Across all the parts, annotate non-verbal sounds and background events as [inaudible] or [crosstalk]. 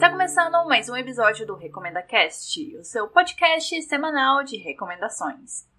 Está começando mais um episódio do Recomenda Cast, o seu podcast semanal de recomendações.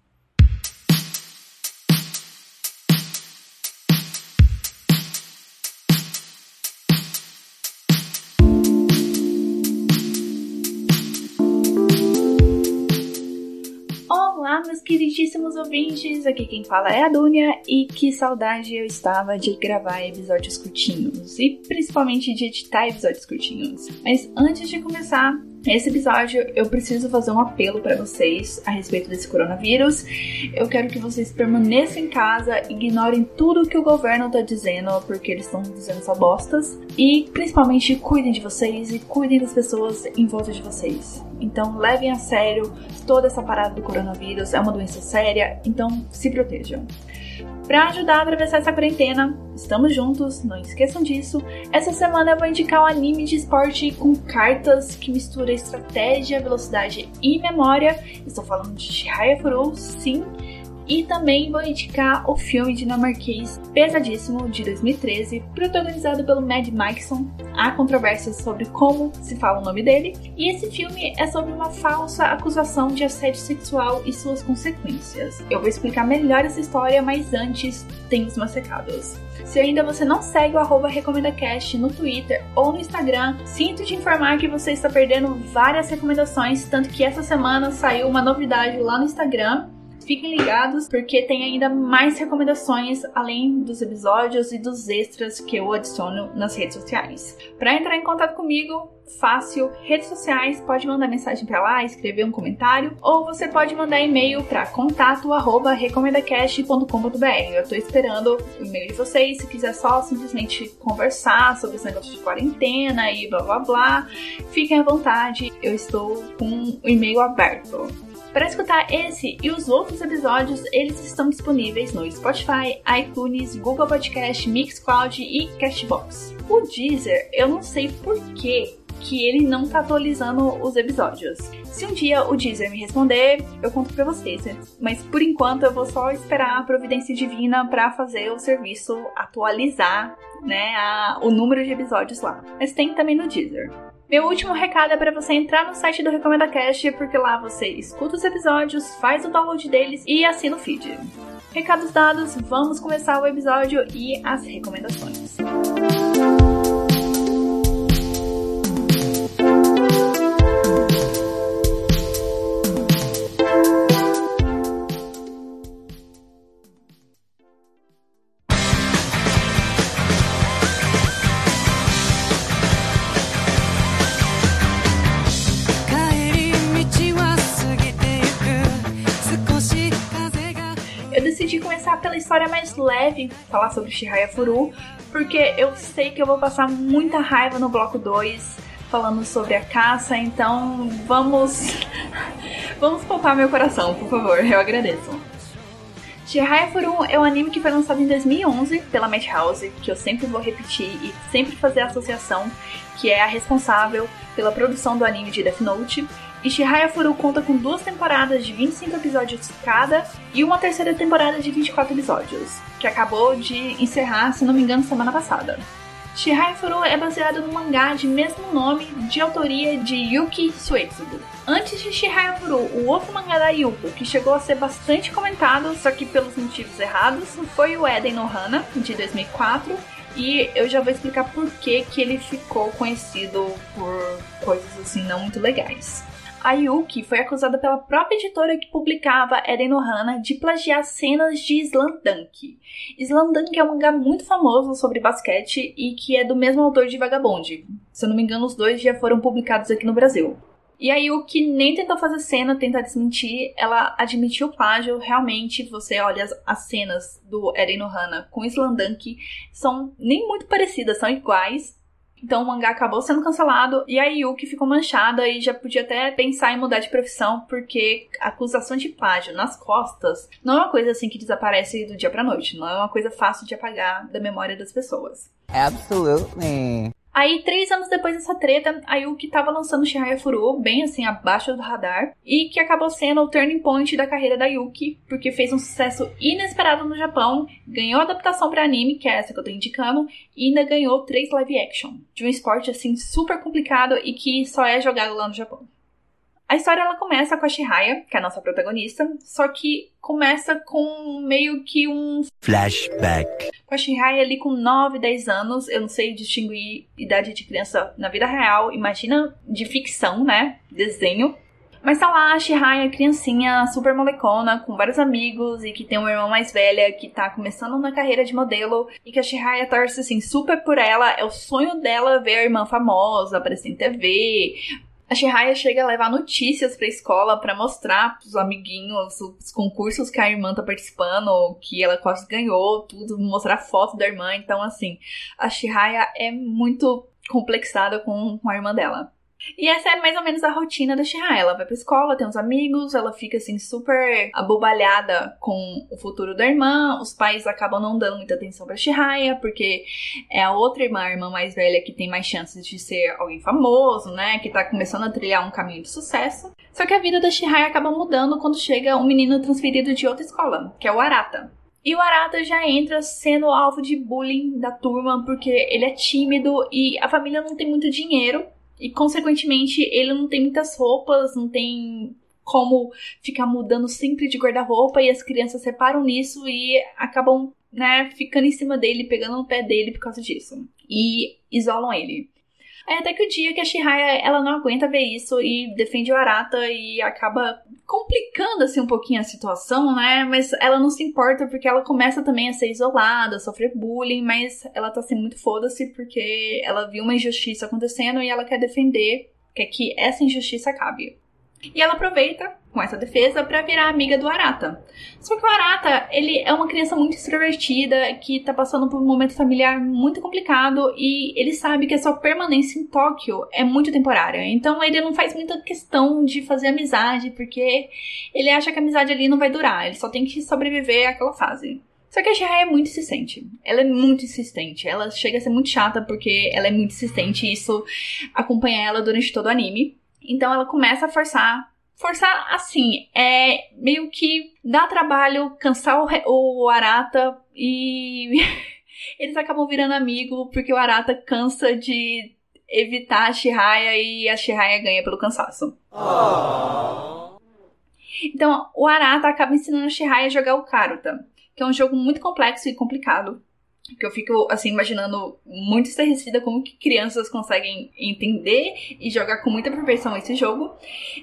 Olá, meus queridíssimos ouvintes! Aqui quem fala é a Dunia e que saudade eu estava de gravar episódios curtinhos e principalmente de editar episódios curtinhos. Mas antes de começar, Nesse episódio, eu preciso fazer um apelo para vocês a respeito desse coronavírus. Eu quero que vocês permaneçam em casa, ignorem tudo que o governo tá dizendo, porque eles estão dizendo só bostas. E principalmente cuidem de vocês e cuidem das pessoas em volta de vocês. Então levem a sério toda essa parada do coronavírus, é uma doença séria, então se protejam. Para ajudar a atravessar essa quarentena, estamos juntos, não esqueçam disso. Essa semana eu vou indicar um anime de esporte com cartas que mistura estratégia, velocidade e memória. Estou falando de Shihaya Furu, sim. E também vou indicar o filme dinamarquês Pesadíssimo, de 2013, protagonizado pelo Mad Mikeson. Há controvérsias sobre como se fala o nome dele. E esse filme é sobre uma falsa acusação de assédio sexual e suas consequências. Eu vou explicar melhor essa história, mas antes tem os meus recados. Se ainda você não segue o arroba RecomendaCast no Twitter ou no Instagram, sinto te informar que você está perdendo várias recomendações, tanto que essa semana saiu uma novidade lá no Instagram Fiquem ligados porque tem ainda mais recomendações além dos episódios e dos extras que eu adiciono nas redes sociais. Para entrar em contato comigo, fácil, redes sociais, pode mandar mensagem para lá, escrever um comentário, ou você pode mandar e-mail para contato@recomendacast.com.br. Eu tô esperando o e-mail de vocês, se quiser só simplesmente conversar sobre esse negócio de quarentena e blá blá blá, fiquem à vontade, eu estou com o e-mail aberto. Para escutar esse e os outros episódios, eles estão disponíveis no Spotify, iTunes, Google Podcast, Mixcloud e Castbox. O Deezer, eu não sei por que ele não tá atualizando os episódios. Se um dia o Deezer me responder, eu conto pra vocês. Mas por enquanto eu vou só esperar a providência divina para fazer o serviço atualizar, né, a, o número de episódios lá. Mas tem também no Deezer. Meu último recado é para você entrar no site do Recomenda Cast, porque lá você escuta os episódios, faz o download deles e assina o feed. Recados dados, vamos começar o episódio e as recomendações. história leve, falar sobre Shihaya Furu, porque eu sei que eu vou passar muita raiva no bloco 2 falando sobre a caça, então vamos vamos poupar meu coração, por favor, eu agradeço. Shihaya Furu é um anime que foi lançado em 2011 pela Madhouse, que eu sempre vou repetir e sempre fazer a associação, que é a responsável pela produção do anime de Death Note Ishihaya Furu conta com duas temporadas de 25 episódios cada e uma terceira temporada de 24 episódios, que acabou de encerrar, se não me engano, semana passada. Shihaya Furu é baseado no mangá de mesmo nome, de autoria de Yuki Suetsugu. Antes de Shihaya Furu, o outro mangá da Yuko, que chegou a ser bastante comentado, só que pelos motivos errados, foi o Eden no Hana, de 2004, e eu já vou explicar por que, que ele ficou conhecido por coisas assim não muito legais. A Yuki foi acusada pela própria editora que publicava Eren no Hana de plagiar cenas de Slandunk. Slandunk é um mangá muito famoso sobre basquete e que é do mesmo autor de Vagabond. Se eu não me engano, os dois já foram publicados aqui no Brasil. E a Yuki nem tentou fazer cena, tentar desmentir, ela admitiu o plágio. Realmente, você olha as, as cenas do Eren no Hana com Slandunk, são nem muito parecidas, são iguais, então o mangá acabou sendo cancelado e a Yuki ficou manchada e já podia até pensar em mudar de profissão porque acusação de plágio nas costas não é uma coisa assim que desaparece do dia pra noite, não é uma coisa fácil de apagar da memória das pessoas. Absolutely. Aí, três anos depois dessa treta, a Yuki tava lançando Shihaya Furu, bem assim, abaixo do radar, e que acabou sendo o turning point da carreira da Yuki, porque fez um sucesso inesperado no Japão, ganhou adaptação para anime, que é essa que eu tô indicando, e ainda ganhou três live action, de um esporte assim super complicado e que só é jogado lá no Japão. A história ela começa com a Shihaya, que é a nossa protagonista, só que começa com meio que um flashback. Com a Shihaya ali com 9, 10 anos, eu não sei distinguir idade de criança na vida real, imagina de ficção, né? Desenho. Mas tá lá a Shihaya, criancinha, super molecona, com vários amigos e que tem uma irmã mais velha que tá começando na carreira de modelo e que a Shihaya torce assim super por ela. É o sonho dela ver a irmã famosa, aparecer em TV, a Shihaya chega a levar notícias pra escola para mostrar pros amiguinhos os concursos que a irmã tá participando, que ela quase ganhou, tudo, mostrar foto da irmã. Então, assim, a Shihaya é muito complexada com, com a irmã dela. E essa é mais ou menos a rotina da Shihai. Ela vai pra escola, tem uns amigos, ela fica assim super abobalhada com o futuro da irmã. Os pais acabam não dando muita atenção pra Shihaya, porque é a outra irmã, a irmã mais velha, que tem mais chances de ser alguém famoso, né? Que tá começando a trilhar um caminho de sucesso. Só que a vida da Shihaya acaba mudando quando chega um menino transferido de outra escola, que é o Arata. E o Arata já entra sendo alvo de bullying da turma porque ele é tímido e a família não tem muito dinheiro e, consequentemente, ele não tem muitas roupas, não tem como ficar mudando sempre de guarda-roupa e as crianças reparam nisso e acabam, né, ficando em cima dele, pegando no pé dele por causa disso. E isolam ele. Aí até que o dia que a Shihaya, ela não aguenta ver isso e defende o Arata e acaba complicando assim um pouquinho a situação, né? Mas ela não se importa porque ela começa também a ser isolada, a sofrer bullying, mas ela tá assim muito foda-se porque ela viu uma injustiça acontecendo e ela quer defender, quer que essa injustiça acabe. E ela aproveita com essa defesa para virar amiga do Arata. Só que o Arata, ele é uma criança muito extrovertida que tá passando por um momento familiar muito complicado e ele sabe que a sua permanência em Tóquio é muito temporária. Então ele não faz muita questão de fazer amizade porque ele acha que a amizade ali não vai durar, ele só tem que sobreviver àquela fase. Só que a Shihaya é muito insistente. Ela é muito insistente. Ela chega a ser muito chata porque ela é muito insistente e isso acompanha ela durante todo o anime. Então ela começa a forçar. Forçar, assim, é meio que dá trabalho cansar o, o Arata e [laughs] eles acabam virando amigo porque o Arata cansa de evitar a Shihaya e a Shihaya ganha pelo cansaço. Então, o Arata acaba ensinando a Shihaya a jogar o Karuta, que é um jogo muito complexo e complicado que eu fico assim imaginando muito estarrecida como que crianças conseguem entender e jogar com muita perfeição esse jogo.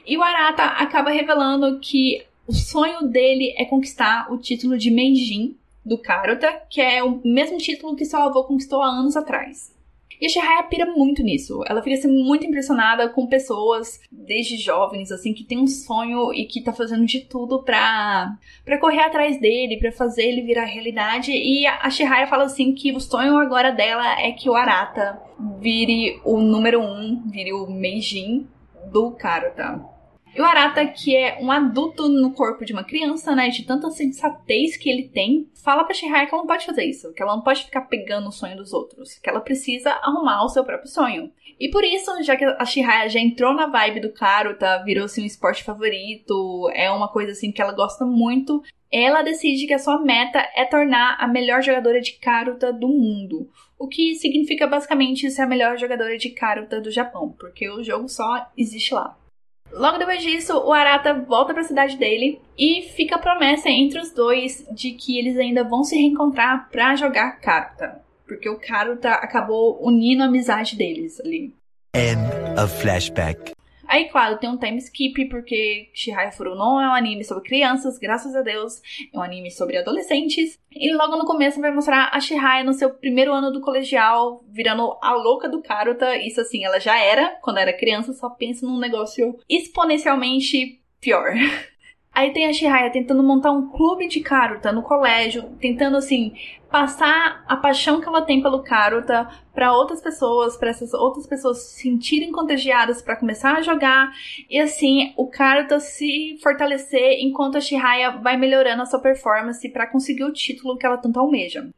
E o Arata acaba revelando que o sonho dele é conquistar o título de Meijin do Karuta, que é o mesmo título que seu avô conquistou há anos atrás. E a Shihaya pira muito nisso. Ela fica assim, muito impressionada com pessoas, desde jovens, assim, que tem um sonho e que tá fazendo de tudo pra, pra correr atrás dele, pra fazer ele virar realidade. E a Shihaya fala assim que o sonho agora dela é que o Arata vire o número um, vire o Meijin do Karuta. E o Arata, que é um adulto no corpo de uma criança, né, de tanta sensatez que ele tem, fala pra Shihaya que ela não pode fazer isso, que ela não pode ficar pegando o sonho dos outros, que ela precisa arrumar o seu próprio sonho. E por isso, já que a Shihaya já entrou na vibe do Karuta, virou assim um esporte favorito, é uma coisa assim que ela gosta muito, ela decide que a sua meta é tornar a melhor jogadora de Karuta do mundo. O que significa basicamente ser a melhor jogadora de Karuta do Japão, porque o jogo só existe lá. Logo depois disso, o Arata volta para a cidade dele e fica a promessa entre os dois de que eles ainda vão se reencontrar para jogar Karuta, porque o Karuta acabou unindo a amizade deles ali. End of flashback. Aí, claro, tem um time skip, porque Shihai Furu não é um anime sobre crianças, graças a Deus. É um anime sobre adolescentes. E logo no começo vai mostrar a Shihai no seu primeiro ano do colegial, virando a louca do Karuta. Isso assim, ela já era quando era criança, só pensa num negócio exponencialmente pior. [laughs] Aí tem a Shihaya tentando montar um clube de Karuta no colégio, tentando assim passar a paixão que ela tem pelo Karuta para outras pessoas, para essas outras pessoas se sentirem contagiadas para começar a jogar e assim o Karuta se fortalecer enquanto a Shihaya vai melhorando a sua performance para conseguir o título que ela tanto almeja.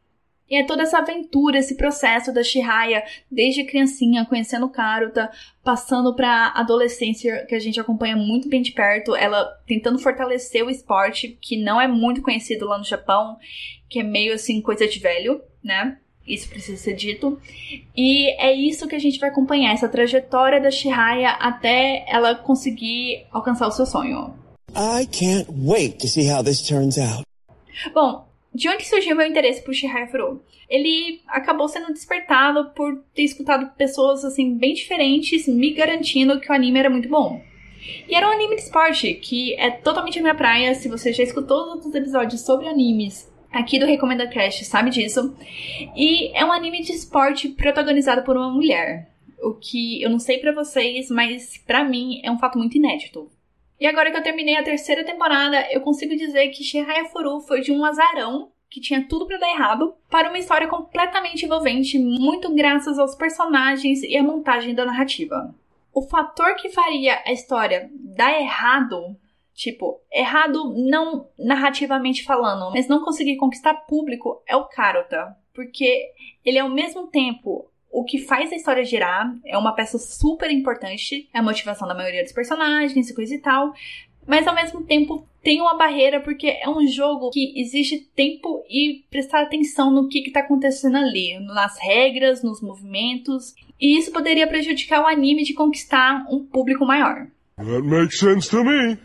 E é toda essa aventura, esse processo da Shihaya, desde criancinha, conhecendo Karuta, passando pra adolescência, que a gente acompanha muito bem de perto, ela tentando fortalecer o esporte, que não é muito conhecido lá no Japão, que é meio assim, coisa de velho, né? Isso precisa ser dito. E é isso que a gente vai acompanhar, essa trajetória da Shihaya até ela conseguir alcançar o seu sonho. I can't wait to see how this turns out. Bom, de onde surgiu meu interesse por Shihaya Furu? Ele acabou sendo despertado por ter escutado pessoas assim bem diferentes me garantindo que o anime era muito bom. E era um anime de esporte, que é totalmente a minha praia. Se você já escutou os outros episódios sobre animes aqui do Recomenda Cast, sabe disso. E é um anime de esporte protagonizado por uma mulher. O que eu não sei para vocês, mas para mim é um fato muito inédito. E agora que eu terminei a terceira temporada, eu consigo dizer que Shihaya Furu foi de um azarão que tinha tudo para dar errado, para uma história completamente envolvente, muito graças aos personagens e à montagem da narrativa. O fator que faria a história dar errado, tipo, errado não narrativamente falando, mas não conseguir conquistar público, é o Karota, porque ele ao mesmo tempo o que faz a história girar é uma peça super importante, é a motivação da maioria dos personagens e coisa e tal. Mas ao mesmo tempo tem uma barreira porque é um jogo que exige tempo e prestar atenção no que está acontecendo ali, nas regras, nos movimentos, e isso poderia prejudicar o anime de conquistar um público maior. That makes sense to me.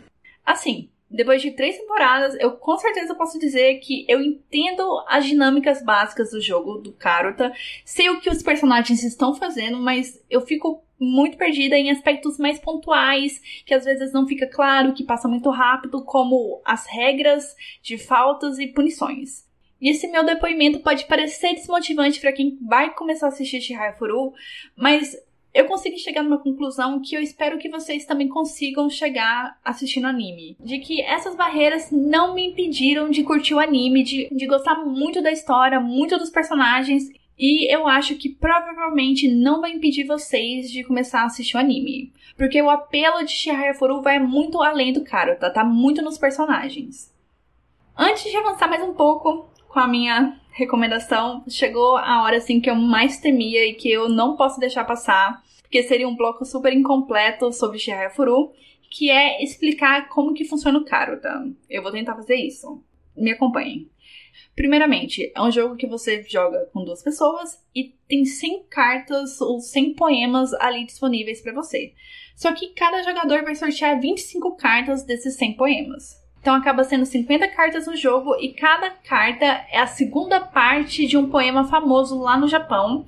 Assim, depois de três temporadas, eu com certeza posso dizer que eu entendo as dinâmicas básicas do jogo do Karuta, sei o que os personagens estão fazendo, mas eu fico muito perdida em aspectos mais pontuais, que às vezes não fica claro, que passa muito rápido, como as regras de faltas e punições. E esse meu depoimento pode parecer desmotivante para quem vai começar a assistir Shihai Furu, mas eu consegui chegar numa conclusão que eu espero que vocês também consigam chegar assistindo anime. De que essas barreiras não me impediram de curtir o anime, de, de gostar muito da história, muito dos personagens. E eu acho que provavelmente não vai impedir vocês de começar a assistir o anime. Porque o apelo de Shihaya Furu vai muito além do Karuta, tá muito nos personagens. Antes de avançar mais um pouco com a minha recomendação, chegou a hora assim que eu mais temia e que eu não posso deixar passar, porque seria um bloco super incompleto sobre Shihaya Furu, que é explicar como que funciona o Karuta. Eu vou tentar fazer isso. Me acompanhem. Primeiramente, é um jogo que você joga com duas pessoas e tem 100 cartas ou 100 poemas ali disponíveis para você. Só que cada jogador vai sortear 25 cartas desses 100 poemas. Então acaba sendo 50 cartas no jogo e cada carta é a segunda parte de um poema famoso lá no Japão.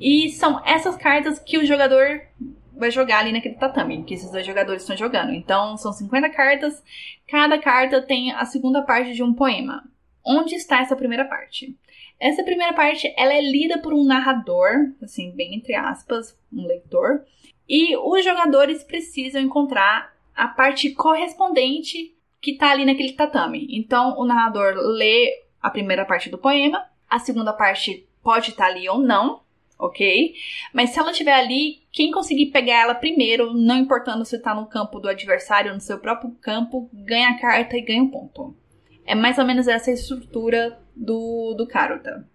E são essas cartas que o jogador vai jogar ali naquele tatame, que esses dois jogadores estão jogando. Então são 50 cartas, cada carta tem a segunda parte de um poema. Onde está essa primeira parte? Essa primeira parte ela é lida por um narrador, assim, bem entre aspas, um leitor, e os jogadores precisam encontrar a parte correspondente que tá ali naquele tatame. Então o narrador lê a primeira parte do poema, a segunda parte pode estar tá ali ou não, ok? Mas se ela estiver ali, quem conseguir pegar ela primeiro, não importando se está no campo do adversário ou no seu próprio campo, ganha a carta e ganha um ponto. É mais ou menos essa estrutura do, do Karuta.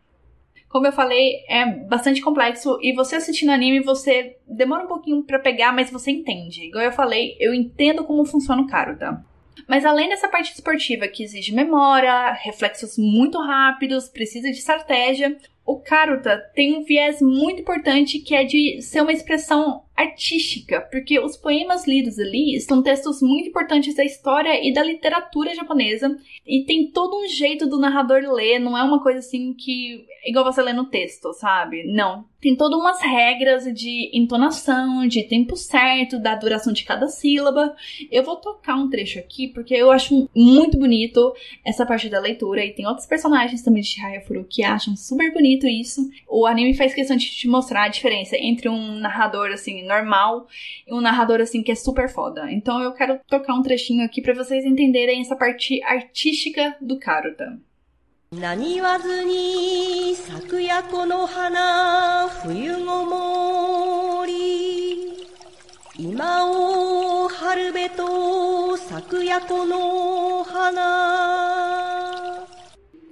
Como eu falei, é bastante complexo e você assistindo anime, você demora um pouquinho para pegar, mas você entende. Igual eu falei, eu entendo como funciona o Karuta. Mas além dessa parte esportiva que exige memória, reflexos muito rápidos, precisa de estratégia, o Karuta tem um viés muito importante que é de ser uma expressão artística, porque os poemas lidos ali são textos muito importantes da história e da literatura japonesa, e tem todo um jeito do narrador ler, não é uma coisa assim que igual você lê no texto, sabe? Não. Tem todas umas regras de entonação, de tempo certo, da duração de cada sílaba. Eu vou tocar um trecho aqui porque eu acho muito bonito essa parte da leitura e tem outros personagens também de Shihaya Furu que acham super bonito isso. O anime faz questão de te mostrar a diferença entre um narrador assim normal e um narrador assim que é super foda. Então eu quero tocar um trechinho aqui para vocês entenderem essa parte artística do Karuta. 何言わずに咲くやこの花冬ごもり今を春べと咲くやこの花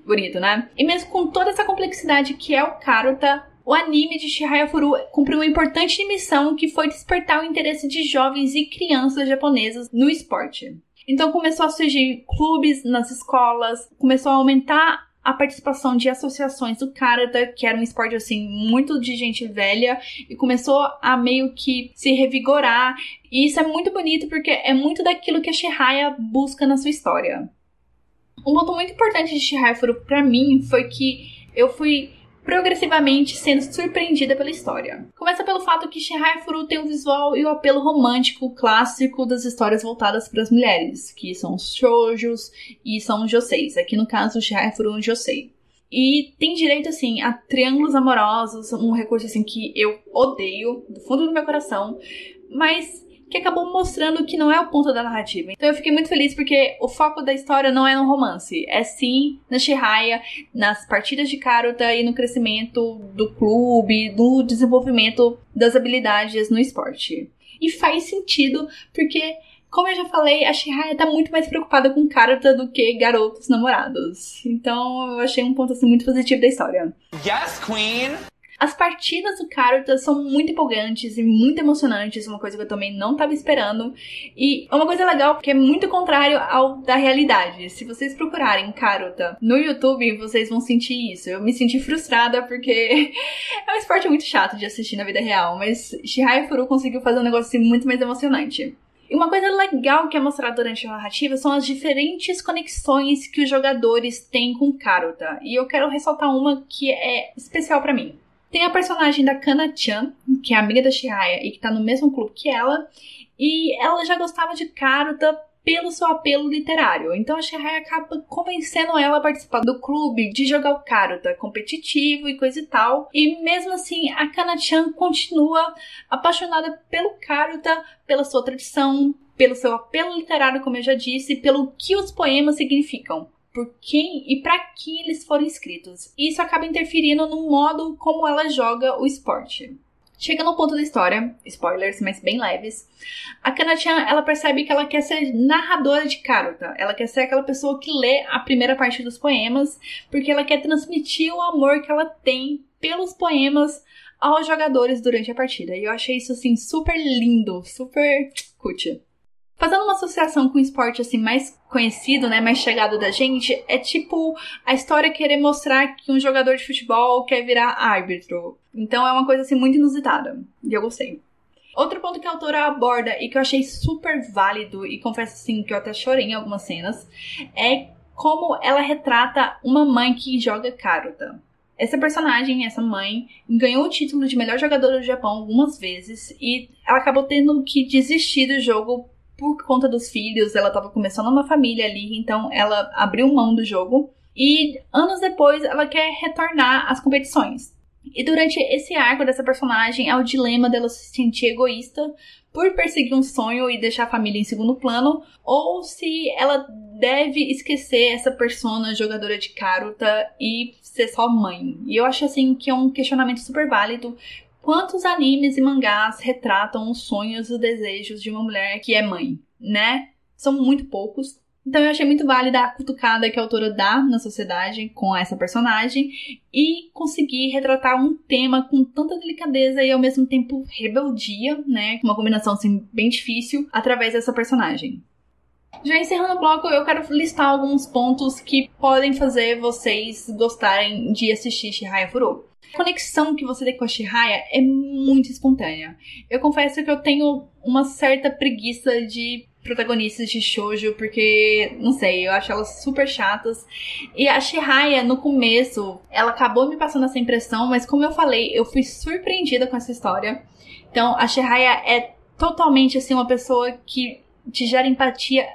Bonito, né? E mesmo com toda essa complexidade que é o Karuta, o anime de Shihaya Furu cumpriu uma importante missão que foi despertar o interesse de jovens e crianças japonesas no esporte. Então começou a surgir clubes nas escolas, começou a aumentar a participação de associações do Karate, que era um esporte assim muito de gente velha, e começou a meio que se revigorar. E isso é muito bonito porque é muito daquilo que a Shihaya busca na sua história. Um ponto muito importante de Shihaya Furu para mim foi que eu fui progressivamente sendo surpreendida pela história. Começa pelo fato que Shihaya Furu tem o visual e o apelo romântico clássico das histórias voltadas para as mulheres, que são os shoujos e são os joseis. Aqui no caso, Shihaya Furu é um josei. E tem direito, assim, a triângulos amorosos, um recurso, assim, que eu odeio do fundo do meu coração, mas que acabou mostrando que não é o ponto da narrativa. Então eu fiquei muito feliz porque o foco da história não é no romance, é sim na Shihaya, nas partidas de Karuta e no crescimento do clube, do desenvolvimento das habilidades no esporte. E faz sentido porque como eu já falei, a Shihaya tá muito mais preocupada com Karuta do que garotos namorados. Então eu achei um ponto assim muito positivo da história. Yes, Queen! As partidas do Karuta são muito empolgantes e muito emocionantes, uma coisa que eu também não estava esperando. E é uma coisa legal porque é muito contrário ao da realidade. Se vocês procurarem Karuta no YouTube, vocês vão sentir isso. Eu me senti frustrada porque [laughs] é um esporte muito chato de assistir na vida real, mas Shihaya Furu conseguiu fazer um negócio assim, muito mais emocionante. E uma coisa legal que é mostrada durante a narrativa são as diferentes conexões que os jogadores têm com Karuta. E eu quero ressaltar uma que é especial para mim. Tem a personagem da Kana-chan, que é amiga da Shihaya e que tá no mesmo clube que ela, e ela já gostava de Karuta pelo seu apelo literário. Então a Shihaya acaba convencendo ela a participar do clube, de jogar o Karuta competitivo e coisa e tal. E mesmo assim, a Kana-chan continua apaixonada pelo Karuta, pela sua tradição, pelo seu apelo literário, como eu já disse, pelo que os poemas significam por quem e para quem eles foram escritos. E isso acaba interferindo no modo como ela joga o esporte. Chega no ponto da história, spoilers, mas bem leves, a Kanachan, ela percebe que ela quer ser narradora de Karuta. Ela quer ser aquela pessoa que lê a primeira parte dos poemas, porque ela quer transmitir o amor que ela tem pelos poemas aos jogadores durante a partida. E eu achei isso, assim, super lindo, super cutie. Fazendo uma associação com o esporte assim mais conhecido, né, mais chegado da gente, é tipo a história querer mostrar que um jogador de futebol quer virar árbitro. Então é uma coisa assim muito inusitada. E eu gostei. Outro ponto que a autora aborda e que eu achei super válido e confesso assim que eu até chorei em algumas cenas é como ela retrata uma mãe que joga Karuta. Essa personagem, essa mãe, ganhou o título de melhor jogadora do Japão algumas vezes e ela acabou tendo que desistir do jogo por conta dos filhos, ela estava começando uma família ali, então ela abriu mão do jogo. E anos depois ela quer retornar às competições. E durante esse arco dessa personagem é o dilema dela se sentir egoísta por perseguir um sonho e deixar a família em segundo plano, ou se ela deve esquecer essa persona jogadora de Karuta e ser só mãe. E eu acho assim que é um questionamento super válido, Quantos animes e mangás retratam os sonhos e os desejos de uma mulher que é mãe, né? São muito poucos. Então eu achei muito válida a cutucada que a autora dá na sociedade com essa personagem e conseguir retratar um tema com tanta delicadeza e ao mesmo tempo rebeldia, né? Uma combinação assim bem difícil através dessa personagem. Já encerrando o bloco, eu quero listar alguns pontos que podem fazer vocês gostarem de assistir Shihaya Furu. A conexão que você tem com a Shihaya é muito espontânea. Eu confesso que eu tenho uma certa preguiça de protagonistas de shoujo, porque, não sei, eu acho elas super chatas. E a Shihaya, no começo, ela acabou me passando essa impressão, mas como eu falei, eu fui surpreendida com essa história. Então, a Shihaya é totalmente, assim, uma pessoa que te gera empatia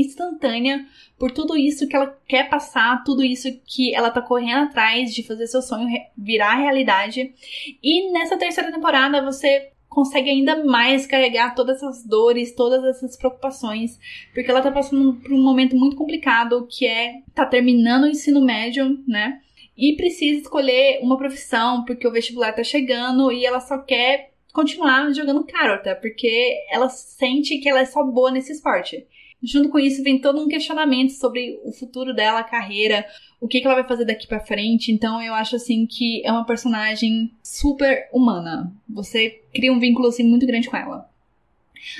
instantânea por tudo isso que ela quer passar, tudo isso que ela tá correndo atrás de fazer seu sonho virar realidade. E nessa terceira temporada você consegue ainda mais carregar todas essas dores, todas essas preocupações, porque ela tá passando por um momento muito complicado que é tá terminando o ensino médio, né? E precisa escolher uma profissão porque o vestibular tá chegando e ela só quer continuar jogando carota, porque ela sente que ela é só boa nesse esporte. Junto com isso, vem todo um questionamento sobre o futuro dela, a carreira, o que, que ela vai fazer daqui para frente. Então, eu acho assim que é uma personagem super humana. Você cria um vínculo assim muito grande com ela.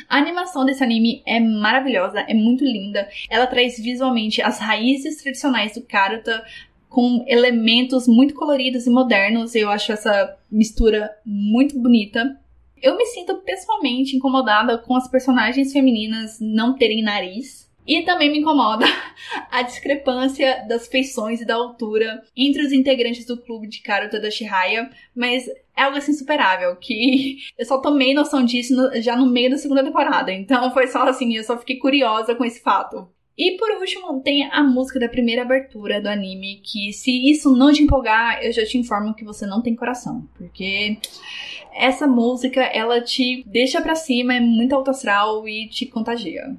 A animação desse anime é maravilhosa, é muito linda. Ela traz visualmente as raízes tradicionais do Karuta com elementos muito coloridos e modernos. Eu acho essa mistura muito bonita. Eu me sinto pessoalmente incomodada com as personagens femininas não terem nariz. E também me incomoda [laughs] a discrepância das feições e da altura entre os integrantes do clube de Karuta da Shihaya, mas é algo assim superável, que [laughs] eu só tomei noção disso já no meio da segunda temporada. Então foi só assim, eu só fiquei curiosa com esse fato. E por último, tem a música da primeira abertura do anime, que se isso não te empolgar, eu já te informo que você não tem coração, porque essa música, ela te deixa pra cima, é muito alto astral e te contagia.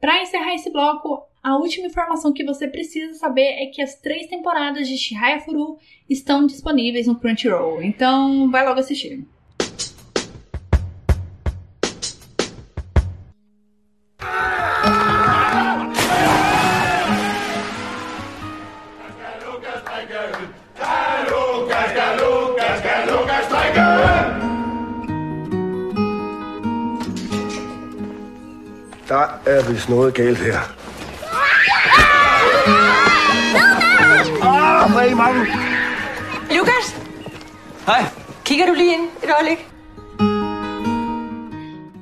Para encerrar esse bloco, a última informação que você precisa saber é que as três temporadas de Shihaya Furu estão disponíveis no Crunchyroll, então vai logo assistir. Vist noget galt her. Ah, hvor er I mange? Lukas! Hej. Kigger du lige ind et øjeblik?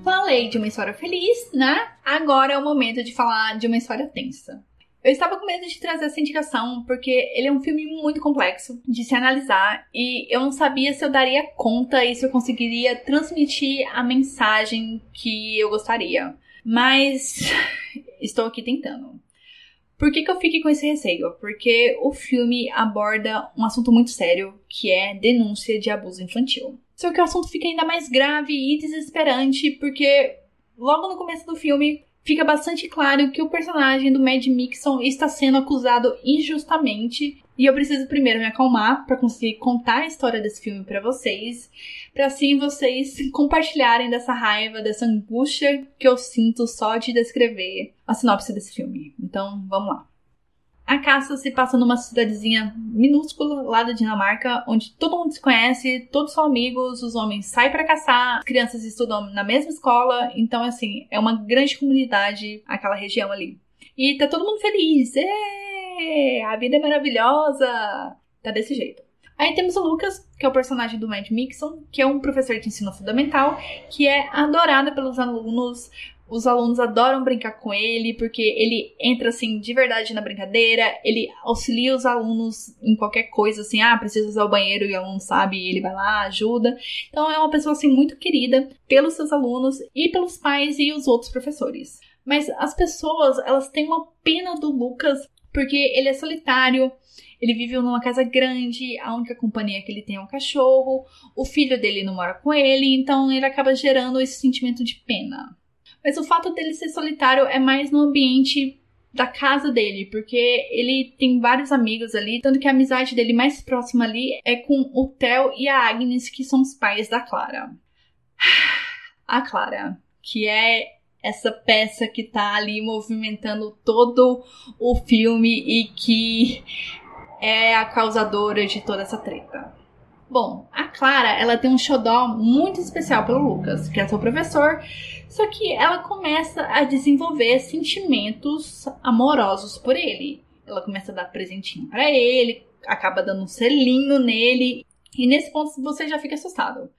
Falei de uma história feliz, né? Agora é o momento de falar de uma história tensa. Eu estava com medo de trazer essa indicação porque ele é um filme muito complexo de se analisar e eu não sabia se eu daria conta e se eu conseguiria transmitir a mensagem que eu gostaria. Mas [laughs] estou aqui tentando. Por que, que eu fiquei com esse receio? Porque o filme aborda um assunto muito sério, que é denúncia de abuso infantil. Só que o assunto fica ainda mais grave e desesperante, porque logo no começo do filme fica bastante claro que o personagem do Mad Mixon está sendo acusado injustamente. E eu preciso primeiro me acalmar para conseguir contar a história desse filme para vocês, para assim vocês compartilharem dessa raiva, dessa angústia que eu sinto só de descrever a sinopse desse filme. Então, vamos lá. A caça se passa numa cidadezinha minúscula lá da Dinamarca, onde todo mundo se conhece, todos são amigos, os homens saem para caçar, as crianças estudam na mesma escola, então assim, é uma grande comunidade aquela região ali. E tá todo mundo feliz. Êêê, a vida é maravilhosa. Tá desse jeito. Aí temos o Lucas, que é o personagem do Matt Mixon, que é um professor de ensino fundamental, que é adorado pelos alunos. Os alunos adoram brincar com ele, porque ele entra assim de verdade na brincadeira, ele auxilia os alunos em qualquer coisa, assim, ah, precisa usar o banheiro e o aluno sabe, ele vai lá, ajuda. Então é uma pessoa assim muito querida pelos seus alunos e pelos pais e os outros professores. Mas as pessoas, elas têm uma pena do Lucas porque ele é solitário, ele vive numa casa grande, a única companhia que ele tem é um cachorro, o filho dele não mora com ele, então ele acaba gerando esse sentimento de pena. Mas o fato dele ser solitário é mais no ambiente da casa dele, porque ele tem vários amigos ali, tanto que a amizade dele mais próxima ali é com o Theo e a Agnes, que são os pais da Clara. [sighs] A Clara, que é essa peça que tá ali movimentando todo o filme e que é a causadora de toda essa treta. Bom, a Clara, ela tem um xodó muito especial pelo Lucas, que é seu professor, só que ela começa a desenvolver sentimentos amorosos por ele. Ela começa a dar presentinho para ele, acaba dando um selinho nele, e nesse ponto você já fica assustado.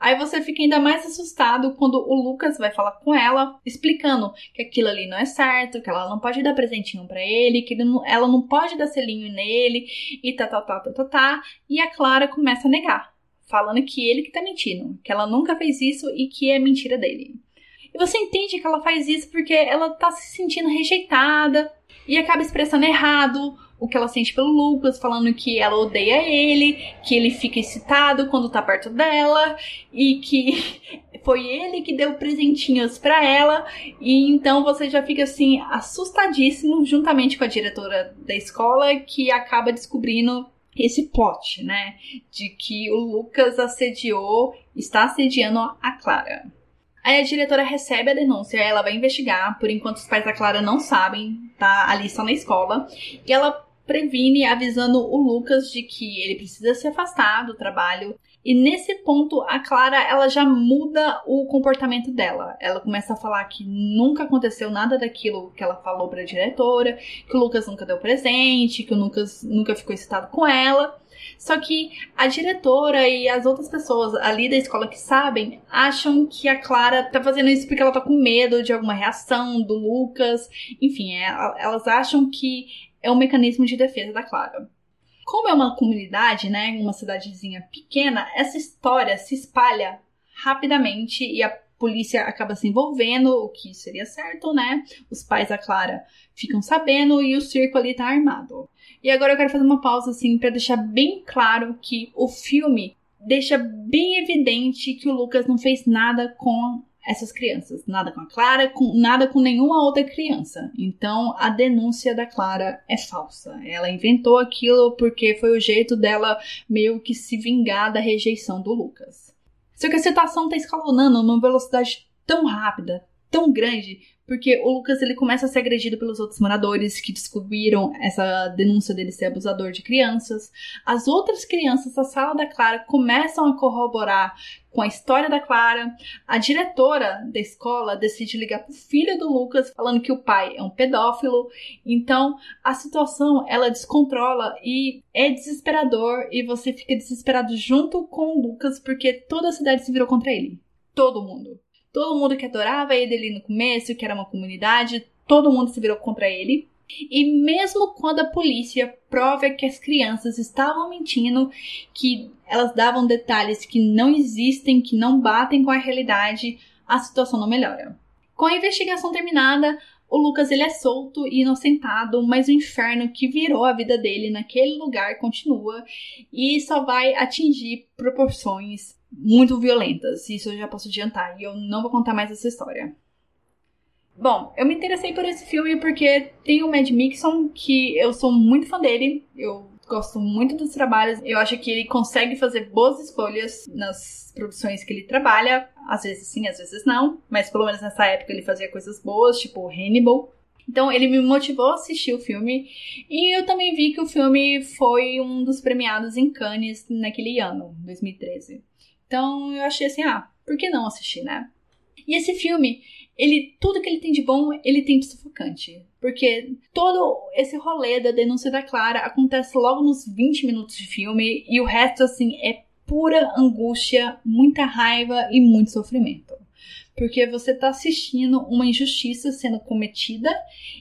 Aí você fica ainda mais assustado quando o Lucas vai falar com ela, explicando que aquilo ali não é certo, que ela não pode dar presentinho para ele, que ele não, ela não pode dar selinho nele e tá, tá, tá, tá, tá, tá. E a Clara começa a negar, falando que ele que tá mentindo, que ela nunca fez isso e que é mentira dele. E você entende que ela faz isso porque ela tá se sentindo rejeitada e acaba expressando errado o que ela sente pelo Lucas, falando que ela odeia ele, que ele fica excitado quando tá perto dela e que [laughs] foi ele que deu presentinhos para ela. E então você já fica assim assustadíssimo juntamente com a diretora da escola que acaba descobrindo esse plot, né, de que o Lucas assediou, está assediando a Clara. Aí a diretora recebe a denúncia, ela vai investigar, por enquanto os pais da Clara não sabem, tá? Ali só na escola, e ela previne avisando o Lucas de que ele precisa se afastar do trabalho. E nesse ponto, a Clara ela já muda o comportamento dela. Ela começa a falar que nunca aconteceu nada daquilo que ela falou para a diretora, que o Lucas nunca deu presente, que o Lucas nunca ficou excitado com ela. Só que a diretora e as outras pessoas ali da escola que sabem acham que a Clara tá fazendo isso porque ela tá com medo de alguma reação do Lucas. Enfim, é, elas acham que é um mecanismo de defesa da Clara. Como é uma comunidade, né, uma cidadezinha pequena, essa história se espalha rapidamente e a polícia acaba se envolvendo, o que seria certo, né? Os pais da Clara ficam sabendo e o circo ali tá armado. E agora eu quero fazer uma pausa assim para deixar bem claro que o filme deixa bem evidente que o Lucas não fez nada com essas crianças, nada com a Clara, com, nada com nenhuma outra criança. Então a denúncia da Clara é falsa. Ela inventou aquilo porque foi o jeito dela meio que se vingar da rejeição do Lucas. Só que a situação está escalonando numa velocidade tão rápida, tão grande, porque o Lucas ele começa a ser agredido pelos outros moradores que descobriram essa denúncia dele ser abusador de crianças. As outras crianças da sala da Clara começam a corroborar com a história da Clara. A diretora da escola decide ligar pro filho do Lucas falando que o pai é um pedófilo. Então, a situação ela descontrola e é desesperador e você fica desesperado junto com o Lucas porque toda a cidade se virou contra ele. Todo mundo. Todo mundo que adorava ele ali no começo, que era uma comunidade, todo mundo se virou contra ele. E mesmo quando a polícia prova que as crianças estavam mentindo, que elas davam detalhes que não existem, que não batem com a realidade, a situação não melhora. Com a investigação terminada, o Lucas ele é solto e inocentado, mas o inferno que virou a vida dele naquele lugar continua e só vai atingir proporções muito violentas. Isso eu já posso adiantar. E eu não vou contar mais essa história. Bom, eu me interessei por esse filme porque tem o Mad Mixon, que eu sou muito fã dele. Eu gosto muito dos trabalhos. Eu acho que ele consegue fazer boas escolhas nas produções que ele trabalha. Às vezes sim, às vezes não. Mas pelo menos nessa época ele fazia coisas boas, tipo Hannibal. Então ele me motivou a assistir o filme. E eu também vi que o filme foi um dos premiados em Cannes naquele ano, 2013. Então eu achei assim, ah, por que não assistir, né? E esse filme, ele tudo que ele tem de bom, ele tem de sufocante. Porque todo esse rolê da denúncia da Clara acontece logo nos 20 minutos de filme e o resto assim é pura angústia, muita raiva e muito sofrimento. Porque você tá assistindo uma injustiça sendo cometida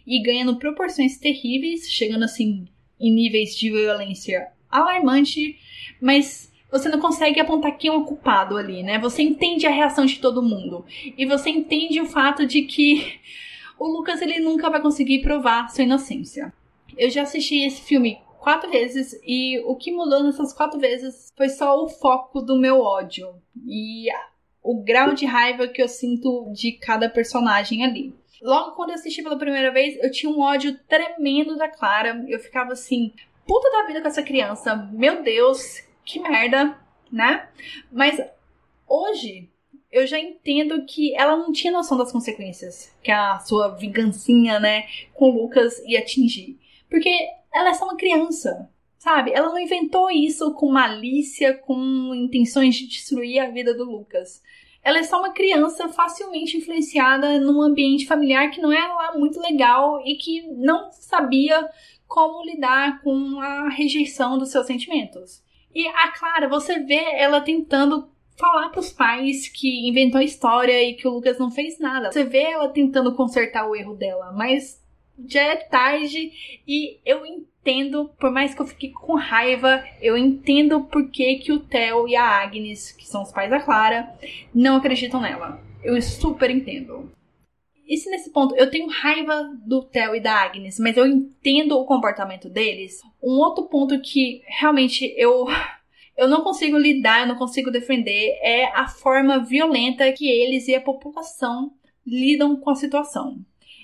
e ganhando proporções terríveis, chegando assim em níveis de violência alarmante, mas você não consegue apontar quem é o culpado ali, né? Você entende a reação de todo mundo. E você entende o fato de que o Lucas ele nunca vai conseguir provar sua inocência. Eu já assisti esse filme quatro vezes e o que mudou nessas quatro vezes foi só o foco do meu ódio e o grau de raiva que eu sinto de cada personagem ali. Logo quando eu assisti pela primeira vez, eu tinha um ódio tremendo da Clara. Eu ficava assim, puta da vida com essa criança. Meu Deus, que merda, né? Mas hoje eu já entendo que ela não tinha noção das consequências que a sua vingancinha, né, com o Lucas ia atingir. Porque ela é só uma criança, sabe? Ela não inventou isso com malícia, com intenções de destruir a vida do Lucas. Ela é só uma criança facilmente influenciada num ambiente familiar que não é lá muito legal e que não sabia como lidar com a rejeição dos seus sentimentos. E a Clara, você vê ela tentando falar para os pais que inventou a história e que o Lucas não fez nada. Você vê ela tentando consertar o erro dela, mas já é tarde e eu entendo, por mais que eu fique com raiva, eu entendo por que, que o Theo e a Agnes, que são os pais da Clara, não acreditam nela. Eu super entendo. E se nesse ponto eu tenho raiva do Theo e da Agnes, mas eu entendo o comportamento deles, um outro ponto que realmente eu [laughs] eu não consigo lidar, eu não consigo defender é a forma violenta que eles e a população lidam com a situação.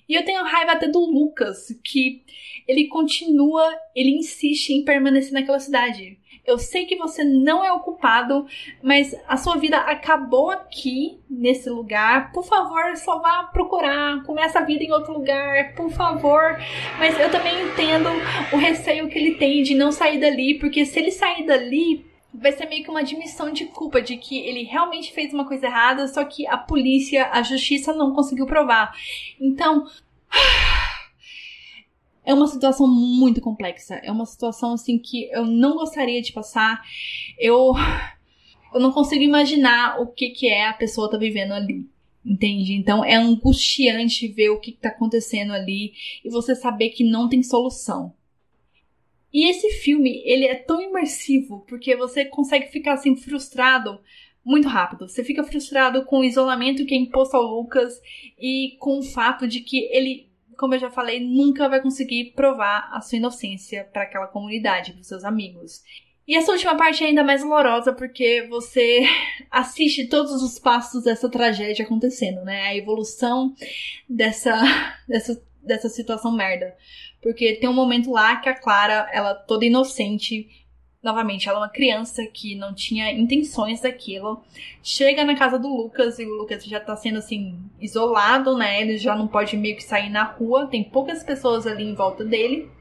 E eu tenho raiva até do Lucas, que ele continua, ele insiste em permanecer naquela cidade. Eu sei que você não é o culpado, mas a sua vida acabou aqui, nesse lugar. Por favor, só vá procurar, começa a vida em outro lugar, por favor. Mas eu também entendo o receio que ele tem de não sair dali, porque se ele sair dali, vai ser meio que uma admissão de culpa de que ele realmente fez uma coisa errada, só que a polícia, a justiça não conseguiu provar. Então, é uma situação muito complexa. É uma situação assim que eu não gostaria de passar. Eu eu não consigo imaginar o que que é a pessoa tá vivendo ali. Entende? Então é angustiante ver o que, que tá acontecendo ali e você saber que não tem solução. E esse filme, ele é tão imersivo porque você consegue ficar assim frustrado muito rápido. Você fica frustrado com o isolamento que é imposto ao Lucas e com o fato de que ele como eu já falei, nunca vai conseguir provar a sua inocência para aquela comunidade, para seus amigos. E essa última parte é ainda mais dolorosa porque você [laughs] assiste todos os passos dessa tragédia acontecendo, né? A evolução dessa, [laughs] dessa, dessa situação merda. Porque tem um momento lá que a Clara, ela toda inocente, novamente, ela é uma criança que não tinha intenções daquilo. Chega na casa do Lucas e o Lucas já tá sendo assim, isolado, né? Ele já não pode meio que sair na rua, tem poucas pessoas ali em volta dele.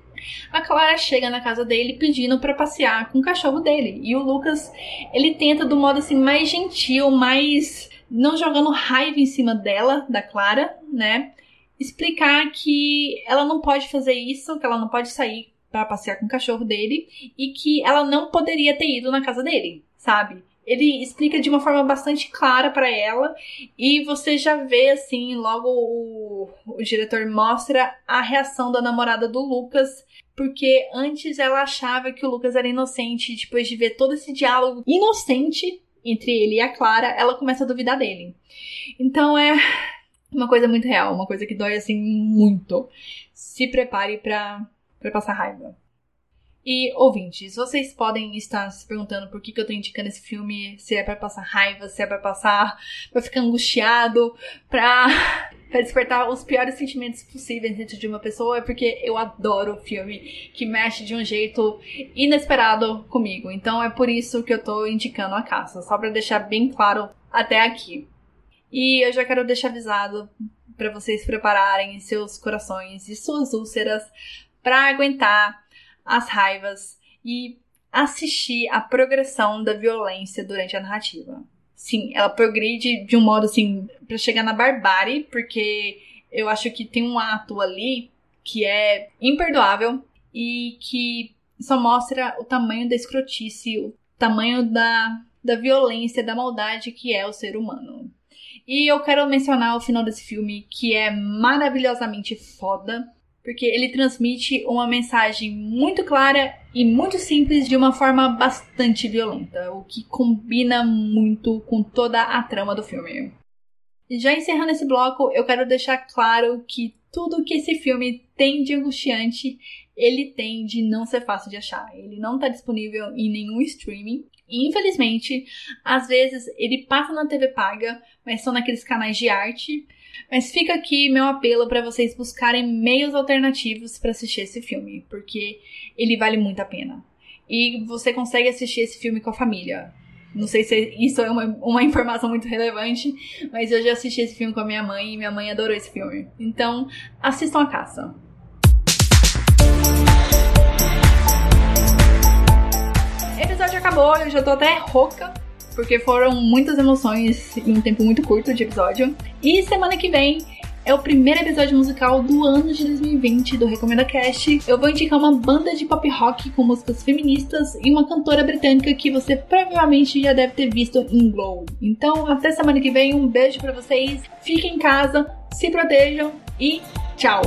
A Clara chega na casa dele pedindo para passear com o cachorro dele. E o Lucas, ele tenta do modo assim mais gentil, mais não jogando raiva em cima dela, da Clara, né? Explicar que ela não pode fazer isso, que ela não pode sair para passear com o cachorro dele e que ela não poderia ter ido na casa dele, sabe? Ele explica de uma forma bastante clara para ela e você já vê assim, logo o, o diretor mostra a reação da namorada do Lucas, porque antes ela achava que o Lucas era inocente, depois de ver todo esse diálogo inocente entre ele e a Clara, ela começa a duvidar dele. Então é uma coisa muito real, uma coisa que dói assim muito. Se prepare para para passar raiva. E ouvintes, vocês podem estar se perguntando por que, que eu tô indicando esse filme, se é para passar raiva, se é para passar, para ficar angustiado, pra, [laughs] pra despertar os piores sentimentos possíveis dentro de uma pessoa, é porque eu adoro filme que mexe de um jeito inesperado comigo. Então é por isso que eu tô indicando a caça, só para deixar bem claro até aqui. E eu já quero deixar avisado para vocês prepararem seus corações e suas úlceras para aguentar as raivas e assistir a progressão da violência durante a narrativa. Sim, ela progride de um modo assim para chegar na barbárie, porque eu acho que tem um ato ali que é imperdoável e que só mostra o tamanho da escrotice, o tamanho da, da violência, da maldade que é o ser humano. E eu quero mencionar o final desse filme, que é maravilhosamente foda porque ele transmite uma mensagem muito clara e muito simples de uma forma bastante violenta, o que combina muito com toda a trama do filme. Já encerrando esse bloco, eu quero deixar claro que tudo que esse filme tem de angustiante, ele tem de não ser fácil de achar. Ele não está disponível em nenhum streaming. E, infelizmente, às vezes ele passa na TV paga, mas são naqueles canais de arte mas fica aqui meu apelo para vocês buscarem meios alternativos para assistir esse filme, porque ele vale muito a pena. E você consegue assistir esse filme com a família. Não sei se isso é uma, uma informação muito relevante, mas eu já assisti esse filme com a minha mãe e minha mãe adorou esse filme. Então, assistam a caça. O episódio acabou, eu já tô até rouca porque foram muitas emoções em um tempo muito curto de episódio. E semana que vem é o primeiro episódio musical do ano de 2020 do Recomenda Cast. Eu vou indicar uma banda de pop rock com músicas feministas e uma cantora britânica que você provavelmente já deve ter visto em Glow. Então, até semana que vem, um beijo para vocês. Fiquem em casa, se protejam e tchau!